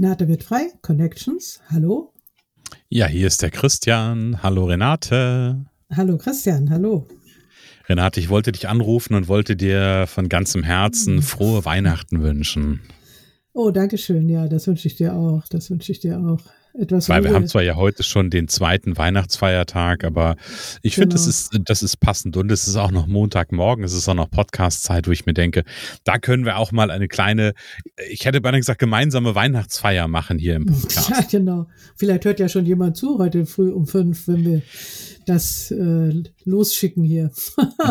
Renate wird frei, Connections, hallo. Ja, hier ist der Christian. Hallo Renate. Hallo Christian, hallo. Renate, ich wollte dich anrufen und wollte dir von ganzem Herzen hm. frohe Weihnachten wünschen. Oh, danke schön. Ja, das wünsche ich dir auch. Das wünsche ich dir auch etwas Weil wir haben zwar ja heute schon den zweiten Weihnachtsfeiertag, aber ich genau. finde, das ist, das ist passend und es ist auch noch Montagmorgen, es ist auch noch Podcast-Zeit, wo ich mir denke, da können wir auch mal eine kleine, ich hätte beinahe gesagt, gemeinsame Weihnachtsfeier machen hier im Podcast. Ja, genau. Vielleicht hört ja schon jemand zu heute früh um fünf, wenn wir das äh, losschicken hier.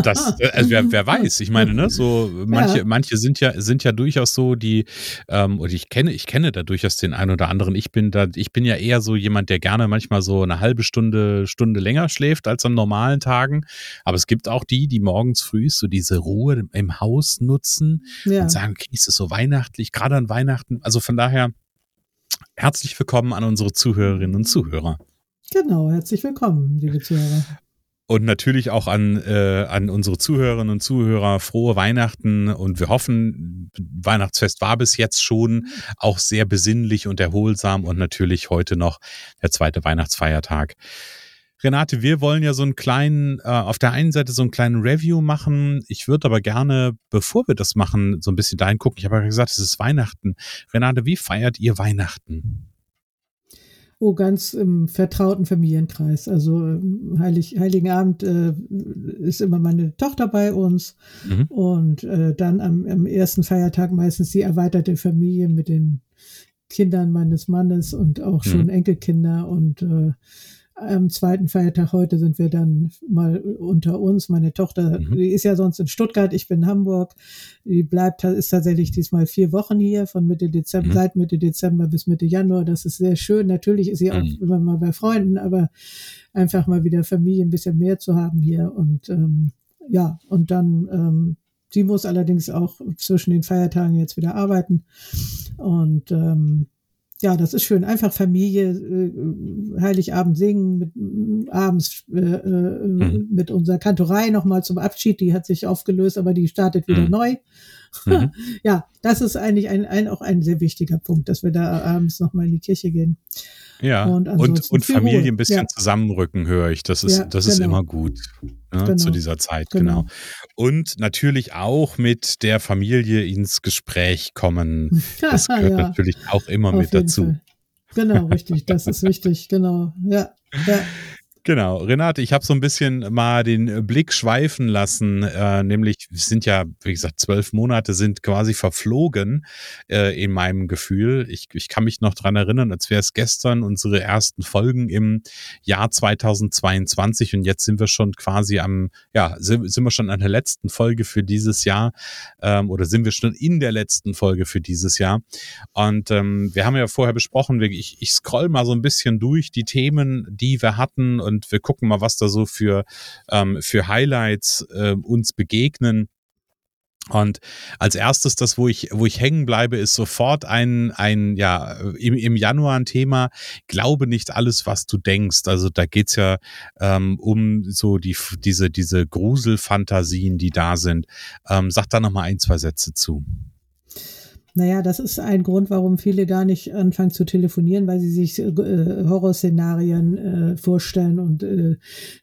das, also wer, wer, weiß, ich meine, ne, so manche, ja. manche sind ja, sind ja durchaus so, die, ähm, und ich kenne, ich kenne da durchaus den einen oder anderen. Ich bin da, ich bin ja eher so jemand, der gerne manchmal so eine halbe Stunde, Stunde länger schläft als an normalen Tagen. Aber es gibt auch die, die morgens früh so diese Ruhe im Haus nutzen ja. und sagen, okay, ist es so weihnachtlich, gerade an Weihnachten. Also von daher, herzlich willkommen an unsere Zuhörerinnen und Zuhörer. Genau, herzlich willkommen, liebe Zuhörer. Und natürlich auch an, äh, an unsere Zuhörerinnen und Zuhörer frohe Weihnachten. Und wir hoffen, Weihnachtsfest war bis jetzt schon auch sehr besinnlich und erholsam und natürlich heute noch der zweite Weihnachtsfeiertag. Renate, wir wollen ja so einen kleinen, äh, auf der einen Seite so einen kleinen Review machen. Ich würde aber gerne, bevor wir das machen, so ein bisschen dahin gucken. Ich habe ja gesagt, es ist Weihnachten. Renate, wie feiert ihr Weihnachten? Oh, ganz im vertrauten Familienkreis. Also ähm, Heilig, Heiligen Abend äh, ist immer meine Tochter bei uns mhm. und äh, dann am, am ersten Feiertag meistens die erweiterte Familie mit den Kindern meines Mannes und auch schon mhm. Enkelkinder und äh, am zweiten Feiertag heute sind wir dann mal unter uns. Meine Tochter, mhm. die ist ja sonst in Stuttgart, ich bin in Hamburg. Die bleibt, ist tatsächlich diesmal vier Wochen hier, von Mitte Dezember, mhm. seit Mitte Dezember bis Mitte Januar. Das ist sehr schön. Natürlich ist sie auch mhm. immer mal bei Freunden, aber einfach mal wieder Familie ein bisschen mehr zu haben hier. Und ähm, ja, und dann, ähm, sie muss allerdings auch zwischen den Feiertagen jetzt wieder arbeiten. Und ähm, ja, das ist schön. Einfach Familie, äh, Heiligabend singen, mit, abends äh, äh, mhm. mit unserer Kantorei nochmal zum Abschied. Die hat sich aufgelöst, aber die startet wieder mhm. neu. Mhm. ja, das ist eigentlich ein, ein, auch ein sehr wichtiger Punkt, dass wir da abends nochmal in die Kirche gehen. Ja, und, und, und Familie ein bisschen ja. zusammenrücken, höre ich. Das ist, ja, das genau. ist immer gut ne, genau. zu dieser Zeit, genau. genau. Und natürlich auch mit der Familie ins Gespräch kommen. Das gehört ja. natürlich auch immer mit dazu. Fall. Genau, richtig. Das ist wichtig, genau. Ja. ja. Genau, Renate, ich habe so ein bisschen mal den Blick schweifen lassen, äh, nämlich sind ja, wie gesagt, zwölf Monate sind quasi verflogen äh, in meinem Gefühl. Ich, ich kann mich noch dran erinnern, als wäre es gestern unsere ersten Folgen im Jahr 2022 und jetzt sind wir schon quasi am, ja, sind, sind wir schon an der letzten Folge für dieses Jahr ähm, oder sind wir schon in der letzten Folge für dieses Jahr. Und ähm, wir haben ja vorher besprochen, ich, ich scroll mal so ein bisschen durch die Themen, die wir hatten und wir gucken mal, was da so für, ähm, für Highlights äh, uns begegnen. Und als erstes, das, wo ich, wo ich hängen bleibe, ist sofort ein, ein, ja, im, im Januar ein Thema, glaube nicht alles, was du denkst. Also da geht's ja ähm, um so die, diese, diese Gruselfantasien, die da sind. Ähm, sag da nochmal ein, zwei Sätze zu. Naja, das ist ein Grund, warum viele gar nicht anfangen zu telefonieren, weil sie sich äh, Horrorszenarien äh, vorstellen und äh,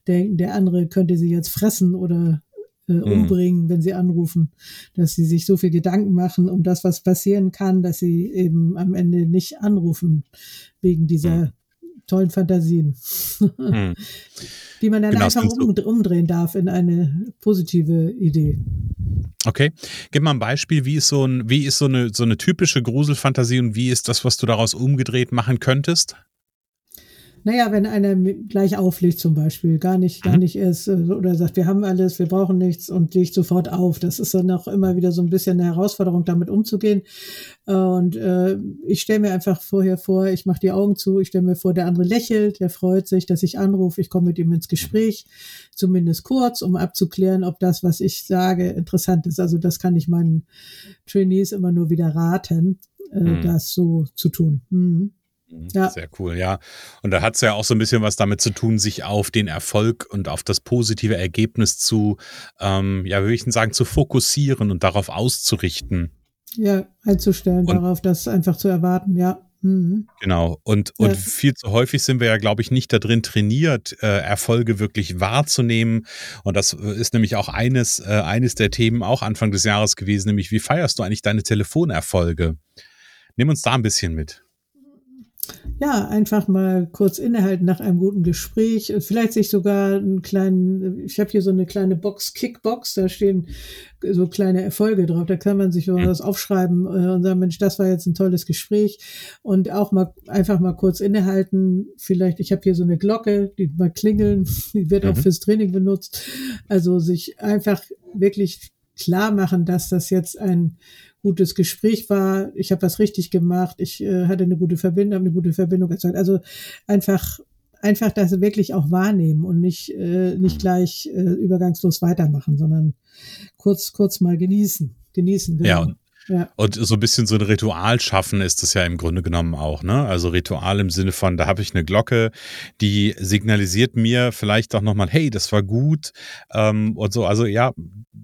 denken, der andere könnte sie jetzt fressen oder äh, mhm. umbringen, wenn sie anrufen, dass sie sich so viel Gedanken machen um das, was passieren kann, dass sie eben am Ende nicht anrufen wegen dieser mhm. Tollen Fantasien, hm. die man dann genau, einfach um, umdrehen darf in eine positive Idee. Okay, gib mal ein Beispiel, wie ist so, ein, wie ist so, eine, so eine typische Gruselfantasie und wie ist das, was du daraus umgedreht machen könntest? Naja, wenn einer gleich auflegt zum Beispiel, gar nicht, gar mhm. nicht erst, äh, oder sagt, wir haben alles, wir brauchen nichts und legt sofort auf. Das ist dann auch immer wieder so ein bisschen eine Herausforderung, damit umzugehen. Und äh, ich stelle mir einfach vorher vor, ich mache die Augen zu, ich stelle mir vor, der andere lächelt, der freut sich, dass ich anrufe, ich komme mit ihm ins Gespräch, zumindest kurz, um abzuklären, ob das, was ich sage, interessant ist. Also das kann ich meinen Trainees immer nur wieder raten, äh, mhm. das so zu tun. Mhm. Mhm. Ja. Sehr cool, ja. Und da hat es ja auch so ein bisschen was damit zu tun, sich auf den Erfolg und auf das positive Ergebnis zu, ähm, ja, will ich denn sagen, zu fokussieren und darauf auszurichten. Ja, einzustellen, und, darauf das einfach zu erwarten, ja. Mhm. Genau. Und, und ja. viel zu häufig sind wir ja, glaube ich, nicht darin trainiert, äh, Erfolge wirklich wahrzunehmen. Und das äh, ist nämlich auch eines, äh, eines der Themen auch Anfang des Jahres gewesen, nämlich wie feierst du eigentlich deine Telefonerfolge? Nimm uns da ein bisschen mit ja, einfach mal kurz innehalten nach einem guten Gespräch. Vielleicht sich sogar einen kleinen, ich habe hier so eine kleine Box, Kickbox, da stehen so kleine Erfolge drauf. Da kann man sich was aufschreiben äh, und sagen, Mensch, das war jetzt ein tolles Gespräch. Und auch mal einfach mal kurz innehalten. Vielleicht, ich habe hier so eine Glocke, die mal klingeln, die wird mhm. auch fürs Training benutzt. Also sich einfach wirklich klar machen, dass das jetzt ein gutes Gespräch war, ich habe was richtig gemacht, ich äh, hatte eine gute Verbindung, eine gute Verbindung erzeugt. Also einfach einfach das wirklich auch wahrnehmen und nicht äh, nicht gleich äh, übergangslos weitermachen, sondern kurz kurz mal genießen, genießen. Genau. Ja, und ja. Und so ein bisschen so ein Ritual schaffen ist das ja im Grunde genommen auch, ne? Also Ritual im Sinne von, da habe ich eine Glocke, die signalisiert mir vielleicht auch nochmal, hey, das war gut ähm, und so. Also ja,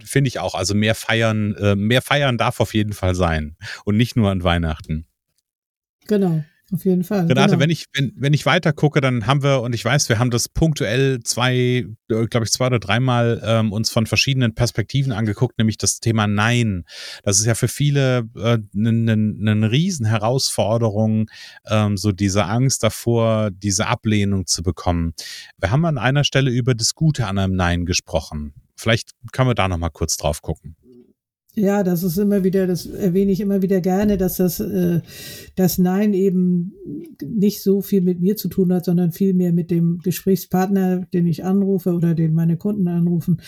finde ich auch. Also mehr feiern, äh, mehr feiern darf auf jeden Fall sein und nicht nur an Weihnachten. Genau. Auf jeden Fall. Renate, genau. wenn ich, wenn, wenn ich weiter gucke, dann haben wir, und ich weiß, wir haben das punktuell zwei, äh, glaube ich, zwei oder dreimal ähm, uns von verschiedenen Perspektiven angeguckt, nämlich das Thema Nein. Das ist ja für viele eine äh, ne, ne Riesenherausforderung, ähm, so diese Angst davor, diese Ablehnung zu bekommen. Wir haben an einer Stelle über das Gute an einem Nein gesprochen. Vielleicht können wir da nochmal kurz drauf gucken. Ja, das ist immer wieder, das erwähne ich immer wieder gerne, dass das, äh, das Nein eben nicht so viel mit mir zu tun hat, sondern viel mehr mit dem Gesprächspartner, den ich anrufe oder den meine Kunden anrufen.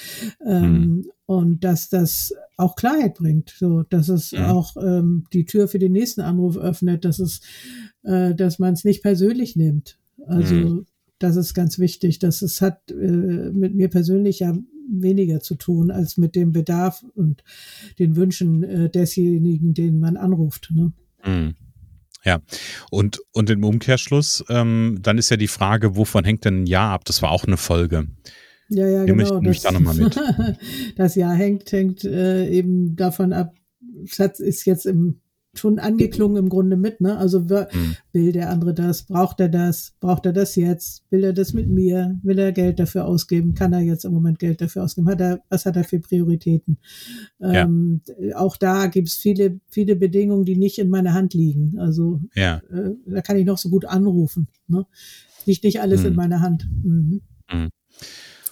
Ähm, mhm. Und dass das auch Klarheit bringt, so, dass es mhm. auch ähm, die Tür für den nächsten Anruf öffnet, dass es, äh, dass man es nicht persönlich nimmt. Also mhm. das ist ganz wichtig. dass es hat äh, mit mir persönlich ja weniger zu tun als mit dem Bedarf und den Wünschen äh, desjenigen, den man anruft. Ne? Mhm. Ja, und, und im Umkehrschluss, ähm, dann ist ja die Frage, wovon hängt denn ein Jahr ab? Das war auch eine Folge. Ja, ja, Nimm genau. Mich, das, da nochmal mit. das Jahr hängt, hängt äh, eben davon ab, Schatz ist jetzt im schon angeklungen im Grunde mit, ne? Also mhm. will der andere das, braucht er das, braucht er das jetzt, will er das mit mir, will er Geld dafür ausgeben, kann er jetzt im Moment Geld dafür ausgeben, hat er, was hat er für Prioritäten? Ja. Ähm, auch da gibt's viele, viele Bedingungen, die nicht in meiner Hand liegen. Also ja. äh, da kann ich noch so gut anrufen. Ne? Liegt nicht alles mhm. in meiner Hand. Mhm. Mhm.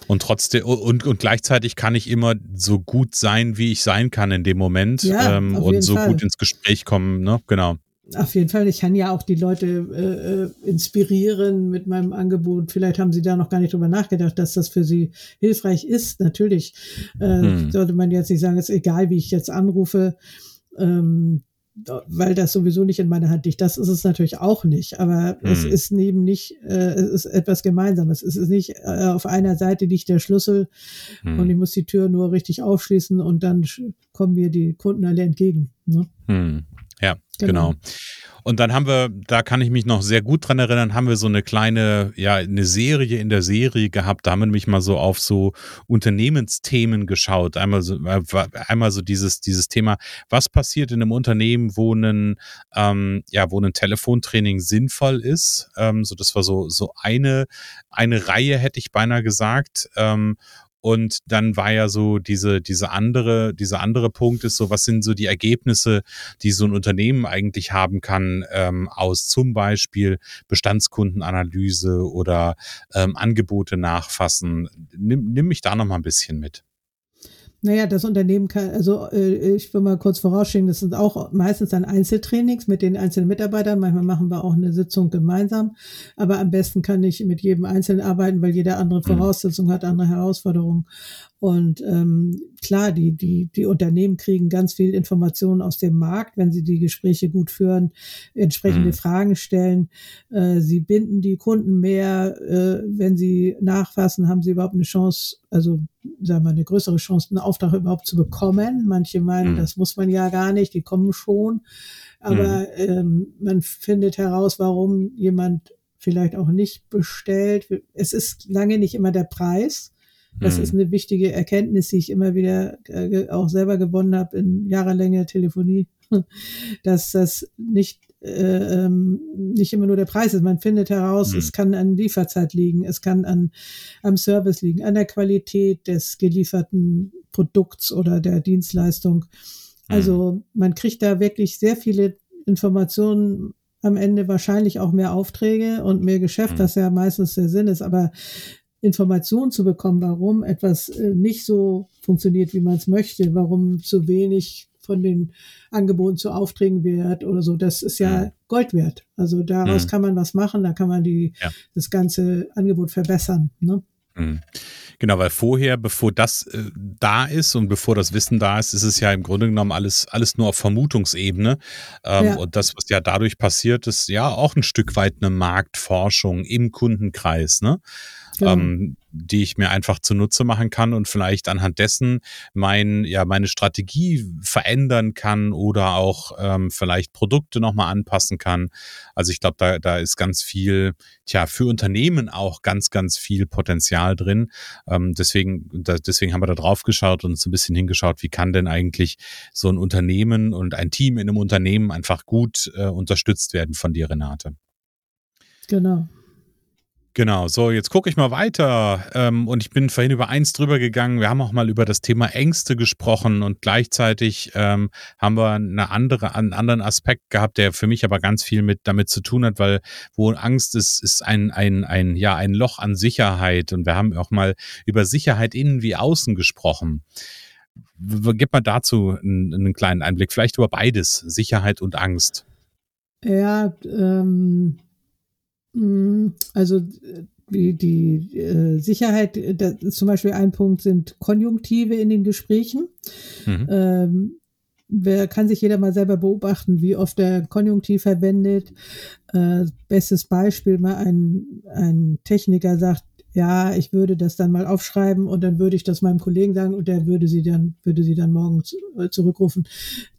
Und trotzdem, und, und gleichzeitig kann ich immer so gut sein, wie ich sein kann in dem Moment ja, ähm, und so Fall. gut ins Gespräch kommen, ne? Genau. Auf jeden Fall. Ich kann ja auch die Leute äh, äh, inspirieren mit meinem Angebot. Vielleicht haben sie da noch gar nicht drüber nachgedacht, dass das für sie hilfreich ist. Natürlich äh, hm. sollte man jetzt nicht sagen, es ist egal, wie ich jetzt anrufe. Ähm, weil das sowieso nicht in meiner Hand liegt. Das ist es natürlich auch nicht. Aber hm. es ist neben nicht, äh, es ist etwas Gemeinsames. Es ist nicht äh, auf einer Seite liegt der Schlüssel hm. und ich muss die Tür nur richtig aufschließen und dann kommen mir die Kunden alle entgegen. Ne? Hm. Ja, genau. genau. Und dann haben wir, da kann ich mich noch sehr gut dran erinnern, haben wir so eine kleine, ja, eine Serie in der Serie gehabt. Da haben wir nämlich mal so auf so Unternehmensthemen geschaut. Einmal so, äh, einmal so dieses, dieses Thema, was passiert in einem Unternehmen, wo ein, ähm, ja, wo ein Telefontraining sinnvoll ist. Ähm, so, das war so, so eine, eine Reihe, hätte ich beinahe gesagt. Ähm, Und dann war ja so diese, diese andere, dieser andere Punkt ist so, was sind so die Ergebnisse, die so ein Unternehmen eigentlich haben kann, ähm, aus zum Beispiel Bestandskundenanalyse oder ähm, Angebote nachfassen. Nimm, nimm mich da noch mal ein bisschen mit. Naja, das Unternehmen kann, also äh, ich will mal kurz vorausschicken, das sind auch meistens dann Einzeltrainings mit den einzelnen Mitarbeitern. Manchmal machen wir auch eine Sitzung gemeinsam. Aber am besten kann ich mit jedem Einzelnen arbeiten, weil jeder andere mhm. Voraussetzungen hat, andere Herausforderungen. Und ähm, klar, die, die, die Unternehmen kriegen ganz viel Informationen aus dem Markt, wenn sie die Gespräche gut führen, entsprechende mhm. Fragen stellen. Äh, sie binden die Kunden mehr. Äh, wenn sie nachfassen, haben sie überhaupt eine Chance, also sagen wir eine größere Chance, einen Auftrag überhaupt zu bekommen. Manche meinen, mhm. das muss man ja gar nicht, die kommen schon. Aber mhm. ähm, man findet heraus, warum jemand vielleicht auch nicht bestellt. Es ist lange nicht immer der Preis das mhm. ist eine wichtige Erkenntnis, die ich immer wieder äh, auch selber gewonnen habe in jahrelanger Telefonie, dass das nicht äh, ähm, nicht immer nur der Preis ist. Man findet heraus, mhm. es kann an Lieferzeit liegen, es kann an am Service liegen, an der Qualität des gelieferten Produkts oder der Dienstleistung. Also mhm. man kriegt da wirklich sehr viele Informationen am Ende wahrscheinlich auch mehr Aufträge und mehr Geschäft, mhm. was ja meistens der Sinn ist. Aber Informationen zu bekommen, warum etwas äh, nicht so funktioniert, wie man es möchte, warum zu wenig von den Angeboten zu Aufträgen wird oder so, das ist ja mhm. Gold wert. Also daraus mhm. kann man was machen, da kann man die, ja. das ganze Angebot verbessern. Ne? Mhm. Genau, weil vorher, bevor das äh, da ist und bevor das Wissen da ist, ist es ja im Grunde genommen alles, alles nur auf Vermutungsebene. Ähm, ja. Und das, was ja dadurch passiert, ist ja auch ein Stück weit eine Marktforschung im Kundenkreis. Ne? Genau. ähm, die ich mir einfach zunutze machen kann und vielleicht anhand dessen mein, ja, meine Strategie verändern kann oder auch ähm, vielleicht Produkte nochmal anpassen kann. Also ich glaube, da, da ist ganz viel, tja, für Unternehmen auch ganz, ganz viel Potenzial drin. Ähm, deswegen, da, deswegen haben wir da drauf geschaut und so ein bisschen hingeschaut, wie kann denn eigentlich so ein Unternehmen und ein Team in einem Unternehmen einfach gut äh, unterstützt werden von dir, Renate. Genau. Genau, so jetzt gucke ich mal weiter ähm, und ich bin vorhin über eins drüber gegangen. Wir haben auch mal über das Thema Ängste gesprochen und gleichzeitig ähm, haben wir eine andere, einen anderen Aspekt gehabt, der für mich aber ganz viel mit damit zu tun hat, weil wo Angst ist, ist ein, ein, ein, ja, ein Loch an Sicherheit und wir haben auch mal über Sicherheit innen wie außen gesprochen. Gib mal dazu einen, einen kleinen Einblick, vielleicht über beides, Sicherheit und Angst. Ja, ähm Mhm. Also die, die äh, Sicherheit, das ist zum Beispiel ein Punkt, sind Konjunktive in den Gesprächen. Mhm. Ähm, wer kann sich jeder mal selber beobachten, wie oft der Konjunktiv verwendet. Äh, bestes Beispiel, mal ein, ein Techniker sagt, ja, ich würde das dann mal aufschreiben und dann würde ich das meinem Kollegen sagen und der würde sie dann, würde sie dann morgen äh, zurückrufen.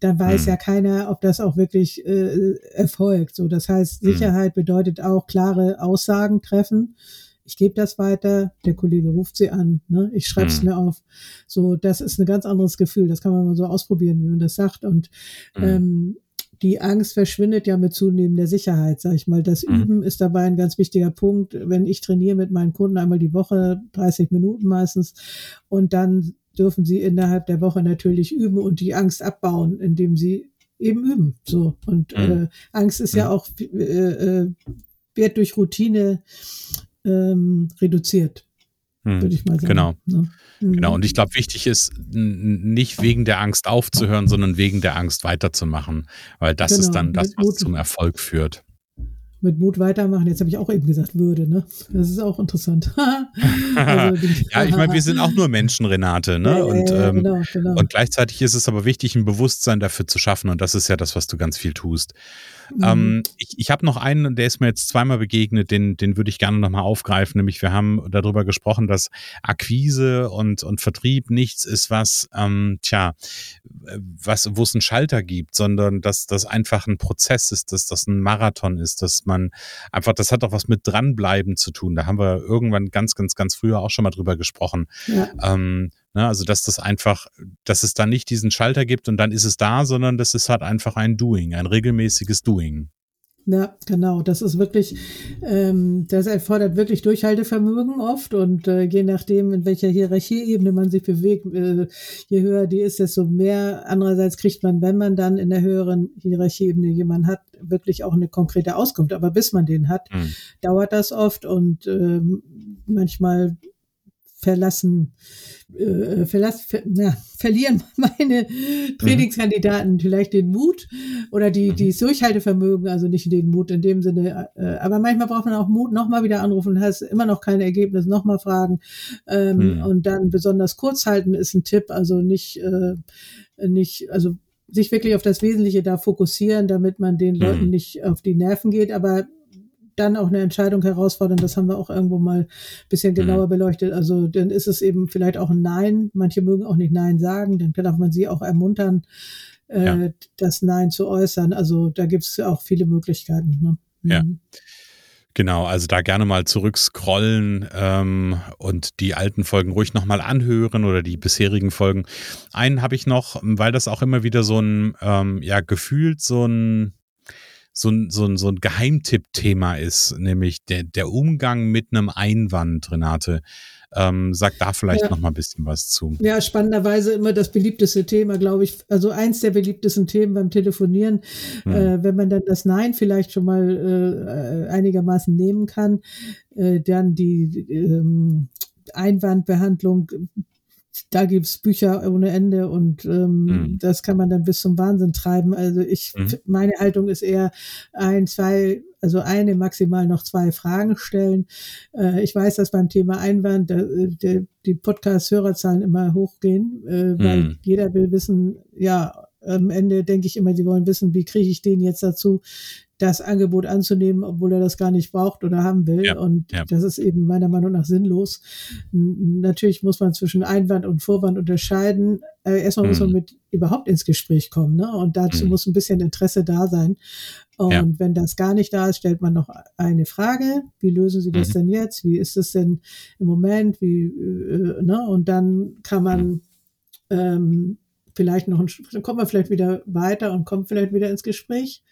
Dann weiß hm. ja keiner, ob das auch wirklich äh, erfolgt. So, das heißt, hm. Sicherheit bedeutet auch klare Aussagen treffen. Ich gebe das weiter, der Kollege ruft sie an, ne? ich schreibe es hm. mir auf. So, das ist ein ganz anderes Gefühl. Das kann man mal so ausprobieren, wie man das sagt. Und hm. ähm, die Angst verschwindet ja mit zunehmender Sicherheit, sag ich mal. Das mhm. Üben ist dabei ein ganz wichtiger Punkt. Wenn ich trainiere mit meinen Kunden einmal die Woche, 30 Minuten meistens, und dann dürfen sie innerhalb der Woche natürlich üben und die Angst abbauen, indem sie eben üben. So. Und mhm. äh, Angst ist mhm. ja auch, äh, äh, wird durch Routine ähm, reduziert. Hm, würde ich mal sagen. Genau. Ne? Mhm. Genau. Und ich glaube, wichtig ist, nicht wegen der Angst aufzuhören, sondern wegen der Angst weiterzumachen. Weil das genau. ist dann das, was zum Erfolg führt mit Mut weitermachen. Jetzt habe ich auch eben gesagt, würde, ne? Das ist auch interessant. also, ja, ich meine, wir sind auch nur Menschen, Renate, ne? Ja, und, ja, ähm, genau, genau. und gleichzeitig ist es aber wichtig, ein Bewusstsein dafür zu schaffen. Und das ist ja das, was du ganz viel tust. Mhm. Ähm, ich ich habe noch einen, der ist mir jetzt zweimal begegnet, den, den würde ich gerne nochmal aufgreifen. Nämlich, wir haben darüber gesprochen, dass Akquise und, und Vertrieb nichts ist, was, ähm, tja, was, wo es einen Schalter gibt, sondern dass das einfach ein Prozess ist, dass das ein Marathon ist, dass man einfach, das hat auch was mit dranbleiben zu tun. Da haben wir irgendwann ganz, ganz, ganz früher auch schon mal drüber gesprochen. Ja. Ähm, ne, also, dass das einfach, dass es da nicht diesen Schalter gibt und dann ist es da, sondern das ist halt einfach ein Doing, ein regelmäßiges Doing. Ja, genau. Das ist wirklich, ähm, das erfordert wirklich Durchhaltevermögen oft und äh, je nachdem, in welcher Hierarchieebene man sich bewegt, äh, je höher die ist, desto mehr. Andererseits kriegt man, wenn man dann in der höheren Hierarchieebene jemanden hat, wirklich auch eine konkrete Auskunft. Aber bis man den hat, mhm. dauert das oft und ähm, manchmal verlassen, äh, verlass, ver, ja, verlieren meine Trainingskandidaten vielleicht den Mut oder die, mhm. die Durchhaltevermögen, also nicht den Mut in dem Sinne. Äh, aber manchmal braucht man auch Mut, nochmal wieder anrufen, hast immer noch kein Ergebnis, nochmal fragen ähm, mhm. und dann besonders kurz halten ist ein Tipp, also nicht, äh, nicht, also sich wirklich auf das Wesentliche da fokussieren, damit man den Leuten mhm. nicht auf die Nerven geht, aber dann auch eine Entscheidung herausfordern. Das haben wir auch irgendwo mal ein bisschen mhm. genauer beleuchtet. Also dann ist es eben vielleicht auch ein Nein. Manche mögen auch nicht Nein sagen. Dann darf man sie auch ermuntern, äh, ja. das Nein zu äußern. Also da gibt es auch viele Möglichkeiten. Ne? Ja. Mhm. Genau, also da gerne mal zurückscrollen ähm, und die alten Folgen ruhig nochmal anhören oder die bisherigen Folgen. Einen habe ich noch, weil das auch immer wieder so ein, ähm, ja, gefühlt so ein so ein, so ein, so ein Geheimtipp-Thema ist, nämlich der, der Umgang mit einem Einwand, Renate. Ähm, sag da vielleicht ja. noch mal ein bisschen was zu. Ja, spannenderweise immer das beliebteste Thema, glaube ich. Also eins der beliebtesten Themen beim Telefonieren, hm. äh, wenn man dann das Nein vielleicht schon mal äh, einigermaßen nehmen kann, äh, dann die ähm, Einwandbehandlung da gibt's Bücher ohne Ende und ähm, mhm. das kann man dann bis zum Wahnsinn treiben. Also ich, mhm. meine Haltung ist eher ein, zwei, also eine, maximal noch zwei Fragen stellen. Äh, ich weiß, dass beim Thema Einwand der, der, die Podcast-Hörerzahlen immer hochgehen, äh, weil mhm. jeder will wissen, ja, am Ende denke ich immer, sie wollen wissen, wie kriege ich den jetzt dazu, das Angebot anzunehmen, obwohl er das gar nicht braucht oder haben will. Ja, und ja. das ist eben meiner Meinung nach sinnlos. Natürlich muss man zwischen Einwand und Vorwand unterscheiden. Äh, erstmal mhm. muss man mhm. mit überhaupt ins Gespräch kommen, ne? Und dazu mhm. muss ein bisschen Interesse da sein. Und ja. wenn das gar nicht da ist, stellt man noch eine Frage. Wie lösen Sie das mhm. denn jetzt? Wie ist es denn im Moment? Wie, äh, ne? Und dann kann man mhm. ähm, vielleicht noch, ein, dann kommt man vielleicht wieder weiter und kommt vielleicht wieder ins Gespräch.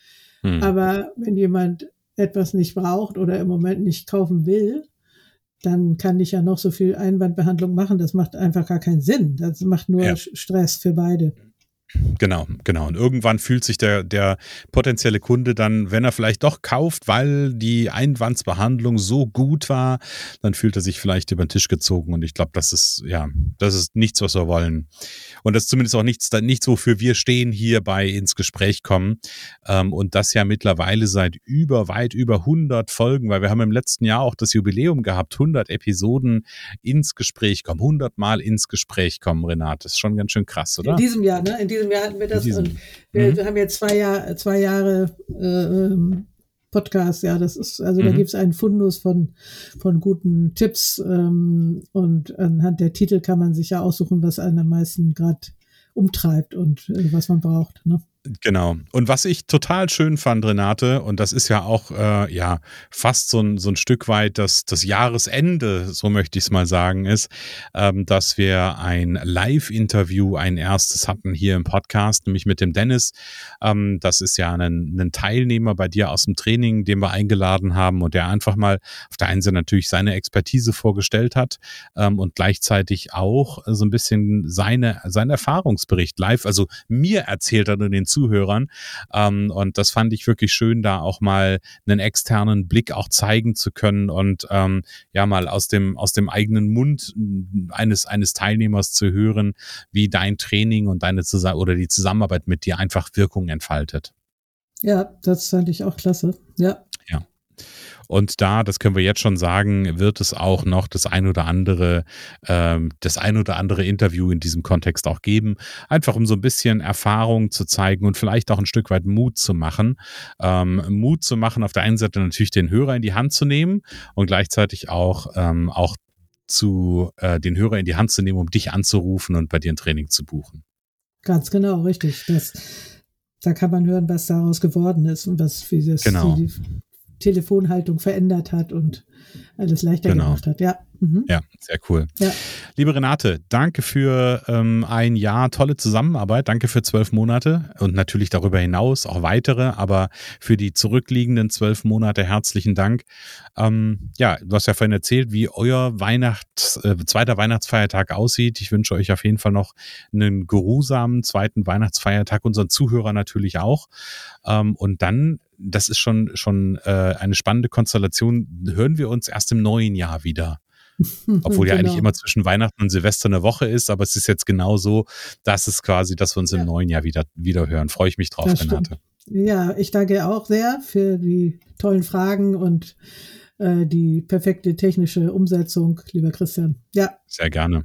Hm. Aber wenn jemand etwas nicht braucht oder im Moment nicht kaufen will, dann kann ich ja noch so viel Einwandbehandlung machen. Das macht einfach gar keinen Sinn. Das macht nur ja. Stress für beide. Genau, genau. Und irgendwann fühlt sich der, der potenzielle Kunde dann, wenn er vielleicht doch kauft, weil die Einwandsbehandlung so gut war, dann fühlt er sich vielleicht über den Tisch gezogen. Und ich glaube, das ist, ja, das ist nichts, was wir wollen. Und das ist zumindest auch nichts, nichts, wofür wir stehen hier bei ins Gespräch kommen. Ähm, und das ja mittlerweile seit über, weit über 100 Folgen, weil wir haben im letzten Jahr auch das Jubiläum gehabt, 100 Episoden ins Gespräch kommen, 100 Mal ins Gespräch kommen, Renate. Das ist schon ganz schön krass, oder? In diesem Jahr, ne? In diesem Jahr hatten wir das und wir, mhm. haben jetzt zwei, Jahr, zwei Jahre äh, ähm, Podcast, ja, das ist, also mhm. da gibt es einen Fundus von, von guten Tipps ähm, und anhand der Titel kann man sich ja aussuchen, was einen am meisten gerade umtreibt und äh, was man braucht. Ne? Genau. Und was ich total schön fand, Renate, und das ist ja auch äh, ja fast so ein, so ein Stück weit das, das Jahresende, so möchte ich es mal sagen, ist, ähm, dass wir ein Live-Interview, ein erstes hatten hier im Podcast, nämlich mit dem Dennis. Ähm, das ist ja ein, ein Teilnehmer bei dir aus dem Training, den wir eingeladen haben und der einfach mal auf der einen Seite natürlich seine Expertise vorgestellt hat ähm, und gleichzeitig auch so ein bisschen seine, seinen Erfahrungsbericht live, also mir erzählt hat und den Zuhörern. Ähm, und das fand ich wirklich schön, da auch mal einen externen Blick auch zeigen zu können und ähm, ja mal aus dem, aus dem eigenen Mund eines, eines Teilnehmers zu hören, wie dein Training und deine Zusammen oder die Zusammenarbeit mit dir einfach Wirkung entfaltet. Ja, das fand ich auch klasse. Ja. Und da, das können wir jetzt schon sagen, wird es auch noch das ein oder andere, ähm, das ein oder andere Interview in diesem Kontext auch geben. Einfach um so ein bisschen Erfahrung zu zeigen und vielleicht auch ein Stück weit Mut zu machen. Ähm, Mut zu machen, auf der einen Seite natürlich den Hörer in die Hand zu nehmen und gleichzeitig auch, ähm, auch zu äh, den Hörer in die Hand zu nehmen, um dich anzurufen und bei dir ein Training zu buchen. Ganz genau, richtig. Das, da kann man hören, was daraus geworden ist und was wie das genau. die, Telefonhaltung verändert hat und alles leichter genau. gemacht hat. Ja. Mhm. Ja, sehr cool. Ja. Liebe Renate, danke für ähm, ein Jahr tolle Zusammenarbeit. Danke für zwölf Monate und natürlich darüber hinaus auch weitere, aber für die zurückliegenden zwölf Monate herzlichen Dank. Ähm, ja, du hast ja vorhin erzählt, wie euer Weihnachts, äh, zweiter Weihnachtsfeiertag aussieht. Ich wünsche euch auf jeden Fall noch einen geruhsamen zweiten Weihnachtsfeiertag, unseren Zuhörern natürlich auch. Ähm, und dann das ist schon, schon äh, eine spannende Konstellation. Hören wir uns erst im neuen Jahr wieder. Obwohl ja eigentlich genau. immer zwischen Weihnachten und Silvester eine Woche ist, aber es ist jetzt genau so, dass es quasi, dass wir uns ja. im neuen Jahr wieder, wieder hören. Freue ich mich drauf, das Renate. Stimmt. Ja, ich danke auch sehr für die tollen Fragen und äh, die perfekte technische Umsetzung, lieber Christian. Ja. Sehr gerne.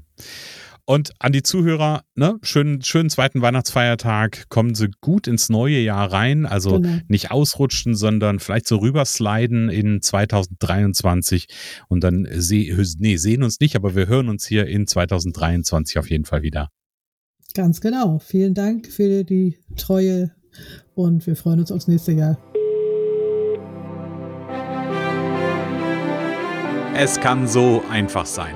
Und an die Zuhörer, ne, schönen, schönen zweiten Weihnachtsfeiertag. Kommen Sie gut ins neue Jahr rein. Also genau. nicht ausrutschen, sondern vielleicht so rübersliden in 2023. Und dann seh, nee, sehen uns nicht, aber wir hören uns hier in 2023 auf jeden Fall wieder. Ganz genau. Vielen Dank für die Treue und wir freuen uns aufs nächste Jahr. Es kann so einfach sein.